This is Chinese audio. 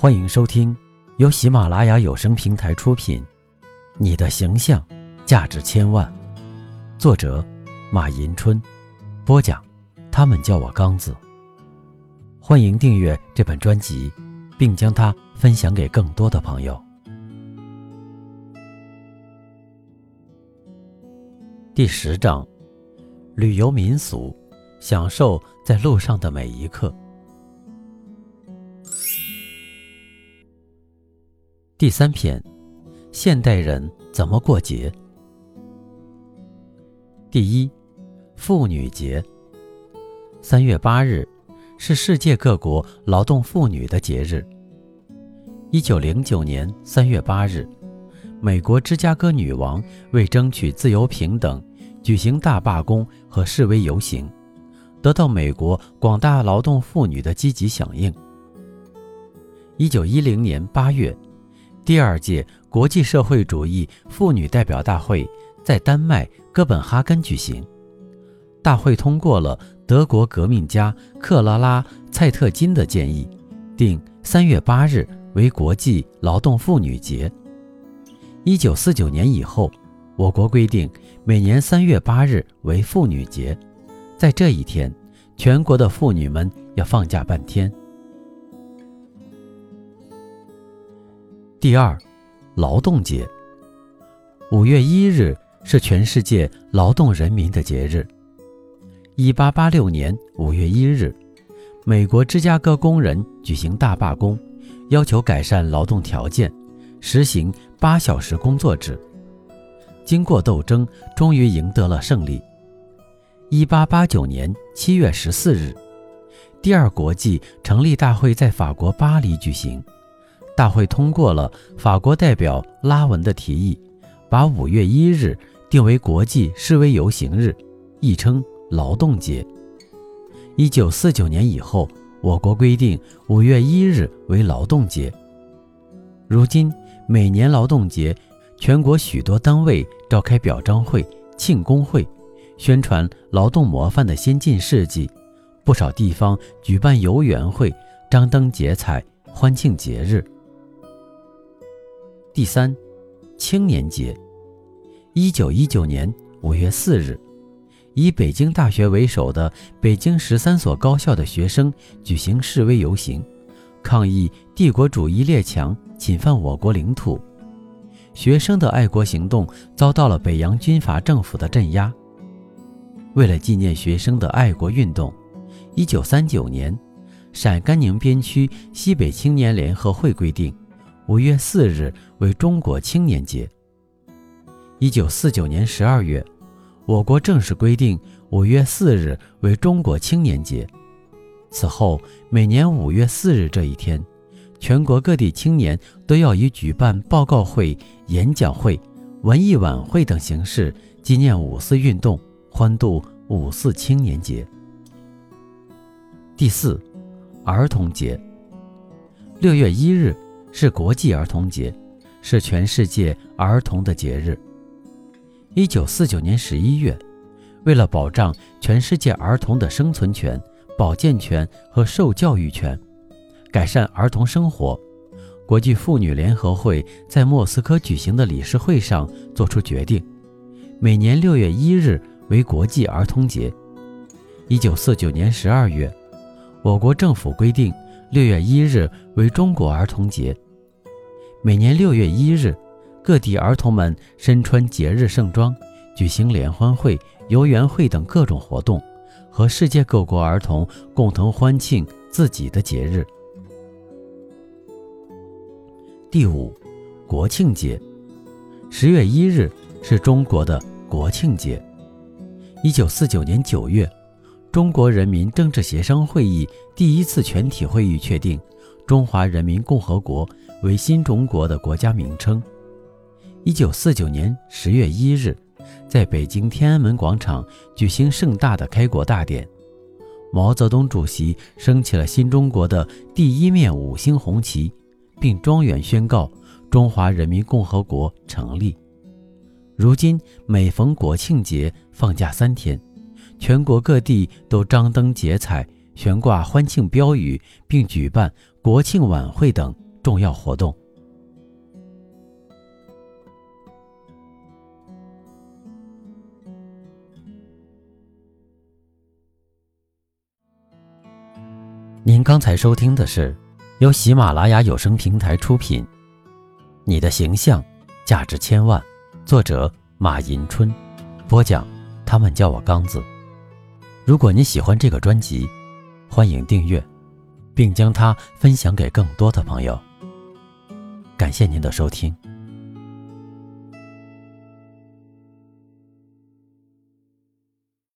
欢迎收听由喜马拉雅有声平台出品《你的形象价值千万》，作者马迎春，播讲他们叫我刚子。欢迎订阅这本专辑，并将它分享给更多的朋友。第十章：旅游民俗，享受在路上的每一刻。第三篇，现代人怎么过节？第一，妇女节。三月八日是世界各国劳动妇女的节日。一九零九年三月八日，美国芝加哥女王为争取自由平等，举行大罢工和示威游行，得到美国广大劳动妇女的积极响应。一九一零年八月。第二届国际社会主义妇女代表大会在丹麦哥本哈根举行，大会通过了德国革命家克拉拉·蔡特金的建议，定三月八日为国际劳动妇女节。一九四九年以后，我国规定每年三月八日为妇女节，在这一天，全国的妇女们要放假半天。第二，劳动节。五月一日是全世界劳动人民的节日。一八八六年五月一日，美国芝加哥工人举行大罢工，要求改善劳动条件，实行八小时工作制。经过斗争，终于赢得了胜利。一八八九年七月十四日，第二国际成立大会在法国巴黎举行。大会通过了法国代表拉文的提议，把五月一日定为国际示威游行日，亦称劳动节。一九四九年以后，我国规定五月一日为劳动节。如今，每年劳动节，全国许多单位召开表彰会、庆功会，宣传劳动模范的先进事迹；不少地方举办游园会，张灯结彩，欢庆节日。第三，青年节，一九一九年五月四日，以北京大学为首的北京十三所高校的学生举行示威游行，抗议帝国主义列强侵犯我国领土。学生的爱国行动遭到了北洋军阀政府的镇压。为了纪念学生的爱国运动，一九三九年，陕甘宁边区西北青年联合会规定。五月四日为中国青年节。一九四九年十二月，我国正式规定五月四日为中国青年节。此后，每年五月四日这一天，全国各地青年都要以举办报告会、演讲会、文艺晚会等形式纪念五四运动，欢度五四青年节。第四，儿童节。六月一日。是国际儿童节，是全世界儿童的节日。一九四九年十一月，为了保障全世界儿童的生存权、保健权和受教育权，改善儿童生活，国际妇女联合会在莫斯科举行的理事会上作出决定，每年六月一日为国际儿童节。一九四九年十二月，我国政府规定。六月一日为中国儿童节。每年六月一日，各地儿童们身穿节日盛装，举行联欢会、游园会等各种活动，和世界各国儿童共同欢庆自己的节日。第五，国庆节。十月一日是中国的国庆节。一九四九年九月。中国人民政治协商会议第一次全体会议确定，中华人民共和国为新中国的国家名称。一九四九年十月一日，在北京天安门广场举行盛大的开国大典，毛泽东主席升起了新中国的第一面五星红旗，并庄严宣告中华人民共和国成立。如今每逢国庆节，放假三天。全国各地都张灯结彩，悬挂欢庆标语，并举办国庆晚会等重要活动。您刚才收听的是由喜马拉雅有声平台出品，《你的形象价值千万》，作者马迎春，播讲。他们叫我刚子。如果你喜欢这个专辑，欢迎订阅，并将它分享给更多的朋友。感谢您的收听。